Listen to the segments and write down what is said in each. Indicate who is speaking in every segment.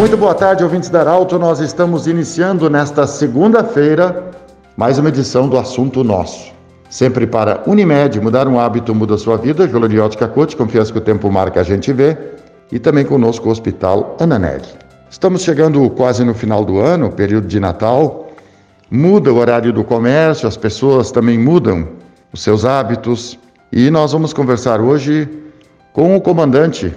Speaker 1: Muito boa tarde, ouvintes da Arauto. Nós estamos iniciando nesta segunda-feira mais uma edição do Assunto Nosso. Sempre para Unimed, mudar um hábito muda sua vida. Joloriótica Coach, confiança que o tempo marca, a gente vê. E também conosco o Hospital Ananelli. Estamos chegando quase no final do ano, período de Natal. Muda o horário do comércio, as pessoas também mudam os seus hábitos. E nós vamos conversar hoje com o comandante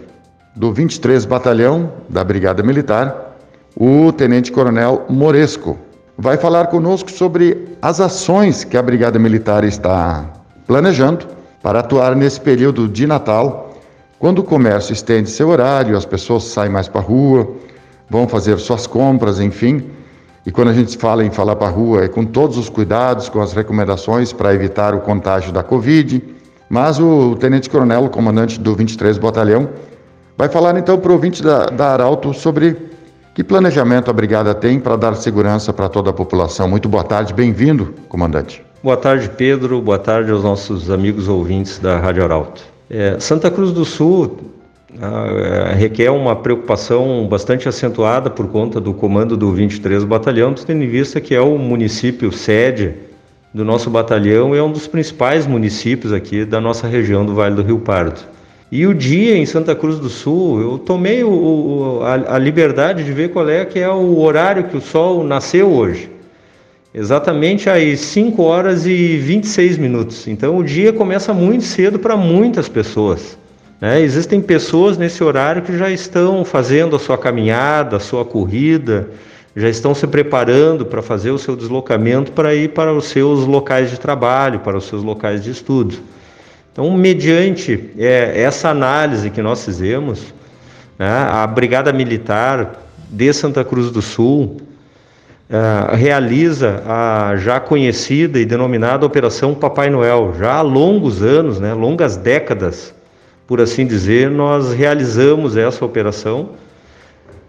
Speaker 1: do 23 Batalhão da Brigada Militar, o Tenente Coronel Moresco. Vai falar conosco sobre as ações que a Brigada Militar está planejando para atuar nesse período de Natal, quando o comércio estende seu horário, as pessoas saem mais para a rua, vão fazer suas compras, enfim. E quando a gente fala em falar para a rua, é com todos os cuidados, com as recomendações para evitar o contágio da Covid. Mas o Tenente Coronel, comandante do 23 Batalhão, Vai falar então para o ouvinte da, da Arauto sobre que planejamento a Brigada tem para dar segurança para toda a população. Muito boa tarde, bem-vindo, comandante.
Speaker 2: Boa tarde, Pedro. Boa tarde aos nossos amigos ouvintes da Rádio Arauto. É, Santa Cruz do Sul é, requer uma preocupação bastante acentuada por conta do comando do 23 Batalhão, tendo em vista que é o município sede do nosso batalhão e é um dos principais municípios aqui da nossa região do Vale do Rio Pardo. E o dia em Santa Cruz do Sul, eu tomei o, a, a, liberdade de ver qual é que é o horário que o sol nasceu hoje. Exatamente às 5 horas e 26 minutos. Então o dia começa muito cedo para muitas pessoas. Né? Existem pessoas nesse horário que já estão fazendo a sua caminhada, a sua corrida, já estão se preparando para fazer o seu deslocamento para ir para os seus locais de trabalho, para os seus locais de estudo. Então, mediante é, essa análise que nós fizemos, né, a Brigada Militar de Santa Cruz do Sul é, realiza a já conhecida e denominada Operação Papai Noel. Já há longos anos, né, longas décadas, por assim dizer, nós realizamos essa operação.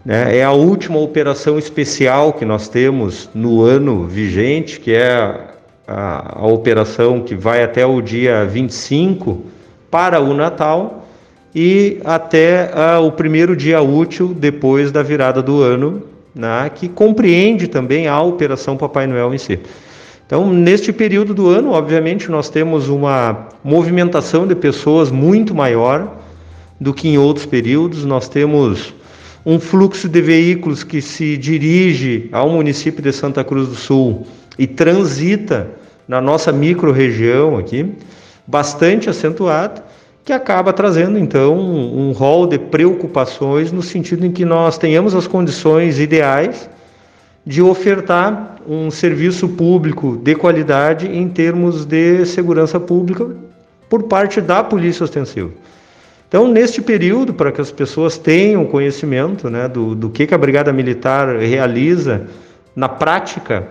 Speaker 2: Né, é a última operação especial que nós temos no ano vigente, que é a, a operação que vai até o dia 25 para o Natal e até a, o primeiro dia útil depois da virada do ano, né, que compreende também a Operação Papai Noel em si. Então, neste período do ano, obviamente, nós temos uma movimentação de pessoas muito maior do que em outros períodos. Nós temos um fluxo de veículos que se dirige ao município de Santa Cruz do Sul e transita na nossa micro-região aqui, bastante acentuado, que acaba trazendo então um, rol de preocupações no sentido em que nós tenhamos as condições ideais de ofertar um serviço público de qualidade em termos de segurança pública por parte da Polícia Ostensiva. Então, neste período, para que as pessoas tenham conhecimento né, do, do que, que a Brigada Militar realiza na prática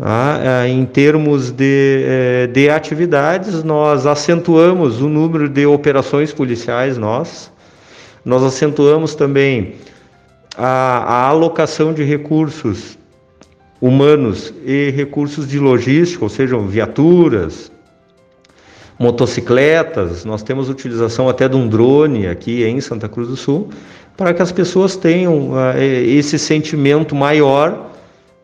Speaker 2: ah, em termos de, eh, de atividades, nós acentuamos o número de operações policiais nós, nós acentuamos também a, a alocação de recursos humanos e recursos de logística, ou seja, viaturas, motocicletas, nós temos utilização até de um drone aqui em Santa Cruz do Sul, para que as pessoas tenham uh, esse sentimento maior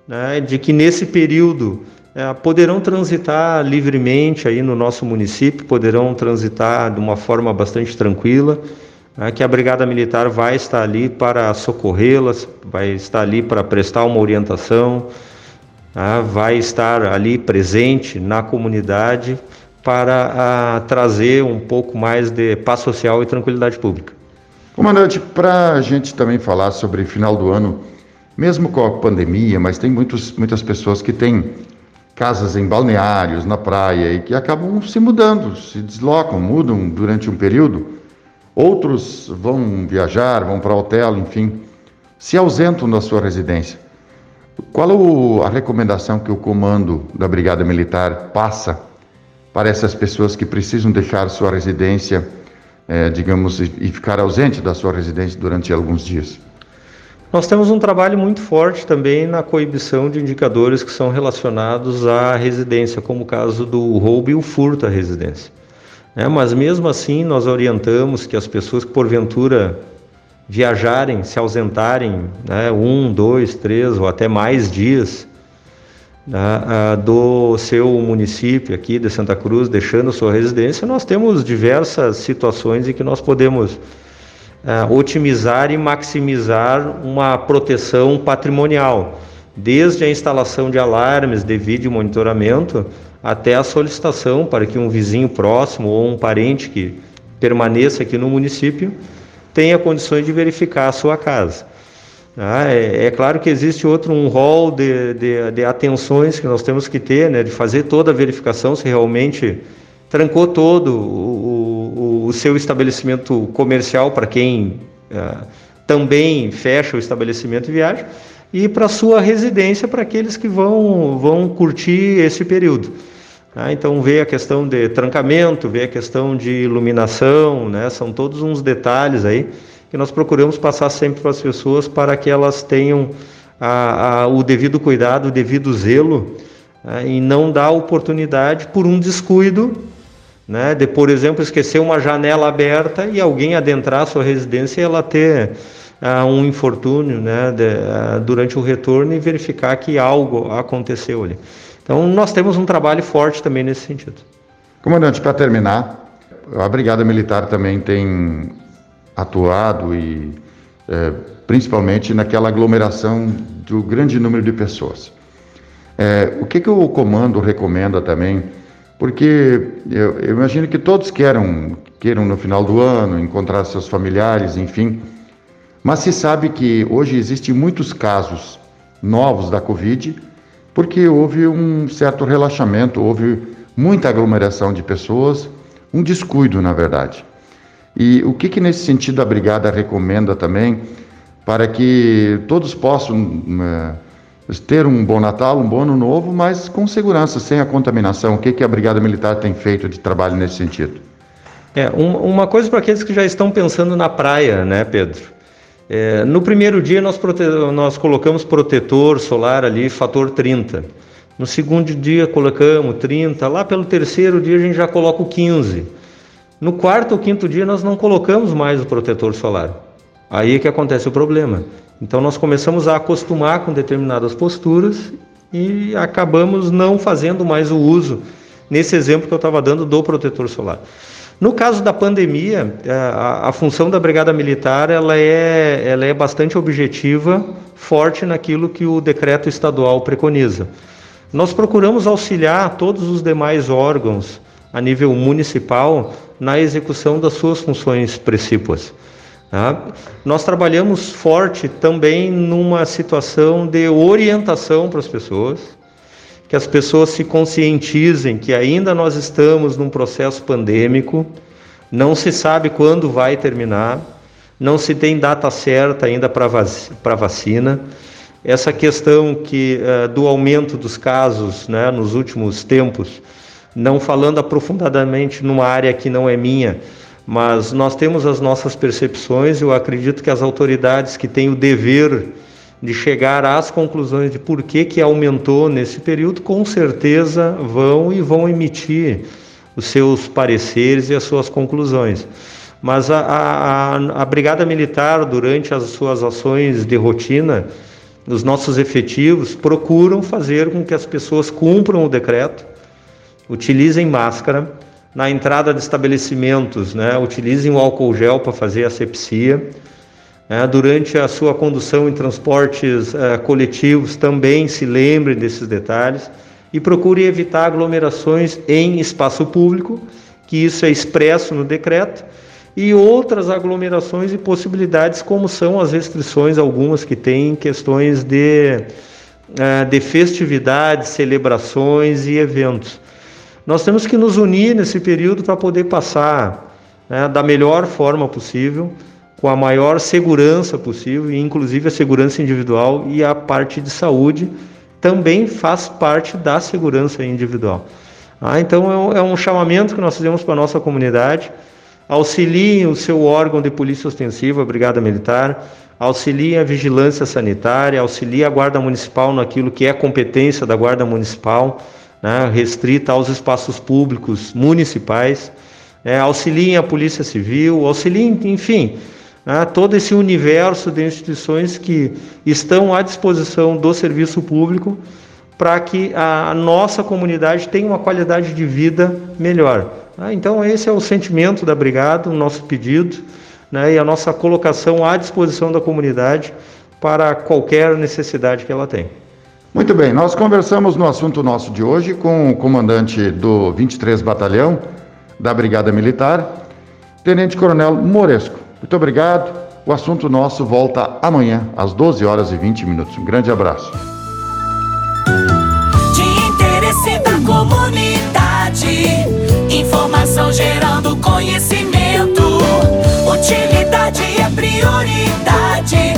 Speaker 2: né, de que nesse período é, poderão transitar livremente aí no nosso município, poderão transitar de uma forma bastante tranquila, né, que a Brigada Militar vai estar ali para socorrê-las, vai estar ali para prestar uma orientação, né, vai estar ali presente na comunidade para a, trazer um pouco mais de paz social e tranquilidade pública.
Speaker 1: Comandante, para a gente também falar sobre final do ano, mesmo com a pandemia, mas tem muitos, muitas pessoas que têm casas em balneários, na praia, e que acabam se mudando, se deslocam, mudam durante um período. Outros vão viajar, vão para hotel, enfim, se ausentam da sua residência. Qual a recomendação que o comando da Brigada Militar passa para essas pessoas que precisam deixar sua residência, eh, digamos, e ficar ausente da sua residência durante alguns dias?
Speaker 2: Nós temos um trabalho muito forte também na coibição de indicadores que são relacionados à residência, como o caso do roubo e o furto à residência. É, mas mesmo assim, nós orientamos que as pessoas que porventura viajarem, se ausentarem né, um, dois, três ou até mais dias né, do seu município aqui de Santa Cruz, deixando sua residência, nós temos diversas situações em que nós podemos uh, otimizar e maximizar uma proteção patrimonial, desde a instalação de alarmes de vídeo monitoramento até a solicitação para que um vizinho próximo ou um parente que permaneça aqui no município tenha condições de verificar a sua casa. Ah, é, é, claro que existe outro um rol de, de, de, atenções que nós temos que ter, né, de fazer toda a verificação se realmente trancou todo o, seu estabelecimento comercial para quem ah, também fecha o estabelecimento e viaja, e para sua residência para aqueles que vão, vão curtir esse período. Ah, então vê a questão de trancamento, vê a questão de iluminação, né? São todos uns detalhes aí que nós procuramos passar sempre para as pessoas para que elas tenham a, a, o devido cuidado, o devido zelo né? e não dar oportunidade por um descuido, né? De por exemplo esquecer uma janela aberta e alguém adentrar a sua residência e ela ter uh, um infortúnio, né? De, uh, durante o retorno e verificar que algo aconteceu ali. Então, nós temos um trabalho forte também nesse sentido.
Speaker 1: Comandante, para terminar, a Brigada Militar também tem atuado e é, principalmente naquela aglomeração do grande número de pessoas. É, o que, que o comando recomenda também? Porque eu, eu, imagino que todos queiram, queiram no final do ano encontrar seus familiares, enfim, mas se sabe que hoje existem muitos casos novos da Covid porque houve um certo relaxamento, houve muita aglomeração de pessoas, um descuido, na verdade. E o que, que nesse sentido a Brigada recomenda também para que todos possam é, ter um bom Natal, um bom Ano Novo, mas com segurança, sem a contaminação? O que, que a Brigada Militar tem feito de trabalho nesse sentido?
Speaker 2: É, uma coisa para aqueles que já estão pensando na praia, né, Pedro? É, no primeiro dia nós, nós colocamos protetor solar ali, fator 30. No segundo dia colocamos 30. Lá pelo terceiro dia a gente já coloca o 15. No quarto ou quinto dia nós não colocamos mais o protetor solar. Aí é que acontece o problema. Então nós começamos a acostumar com determinadas posturas e acabamos não fazendo mais o uso, nesse exemplo que eu estava dando, do protetor solar. No caso da pandemia, é, a, a, função da Brigada Militar ela é, ela é bastante objetiva, forte naquilo que o decreto estadual preconiza. Nós procuramos auxiliar todos os demais órgãos a nível municipal na execução das suas funções precípuas. Tá? Nós trabalhamos forte também numa situação de orientação para as pessoas, que as pessoas se conscientizem que ainda nós estamos num processo pandêmico, não se sabe quando vai terminar, não se tem data certa ainda para vacina. Essa questão que uh, do aumento dos casos né, nos últimos tempos, não falando aprofundadamente numa área que não é minha, mas nós temos as nossas percepções. Eu acredito que as autoridades que têm o dever de chegar às conclusões de por que, que aumentou nesse período, com certeza vão e vão emitir os seus pareceres e as suas conclusões. Mas a, a, a Brigada Militar, durante as suas ações de rotina, os nossos efetivos procuram fazer com que as pessoas cumpram o decreto, utilizem máscara, na entrada de estabelecimentos, né, utilizem o álcool gel para fazer asepsia, é, durante a sua condução em transportes é, coletivos, também se lembre desses detalhes e procure evitar aglomerações em espaço público, que isso é expresso no decreto, e outras aglomerações e possibilidades, como são as restrições, algumas que têm questões de, é, de festividades, celebrações e eventos. Nós temos que nos unir nesse período para poder passar né, da melhor forma possível com a maior segurança possível, e inclusive a segurança individual e a parte de saúde também faz parte da segurança individual. Ah, então é um, é chamamento que nós fazemos para a nossa comunidade. Auxiliem o seu órgão de polícia ostensiva, a Brigada Militar, auxiliem a vigilância sanitária, auxiliem a Guarda Municipal naquilo que é competência da Guarda Municipal, né, restrita aos espaços públicos municipais, é, auxiliem a Polícia Civil, auxiliem, enfim, né, todo esse universo de instituições que estão à disposição do serviço público para que a nossa comunidade tenha uma qualidade de vida melhor. Ah, então, esse é o sentimento da Brigada, o nosso pedido né, e a nossa colocação à disposição da comunidade para qualquer necessidade que ela tem.
Speaker 1: Muito bem, nós conversamos no assunto nosso de hoje com o comandante do 23 Batalhão da Brigada Militar, Tenente Coronel Moresco. Muito obrigado. O assunto nosso volta amanhã, às 12 horas e 20 minutos. Um grande abraço.
Speaker 3: De interesse da comunidade, informação gerando conhecimento. Utilidade é prioridade.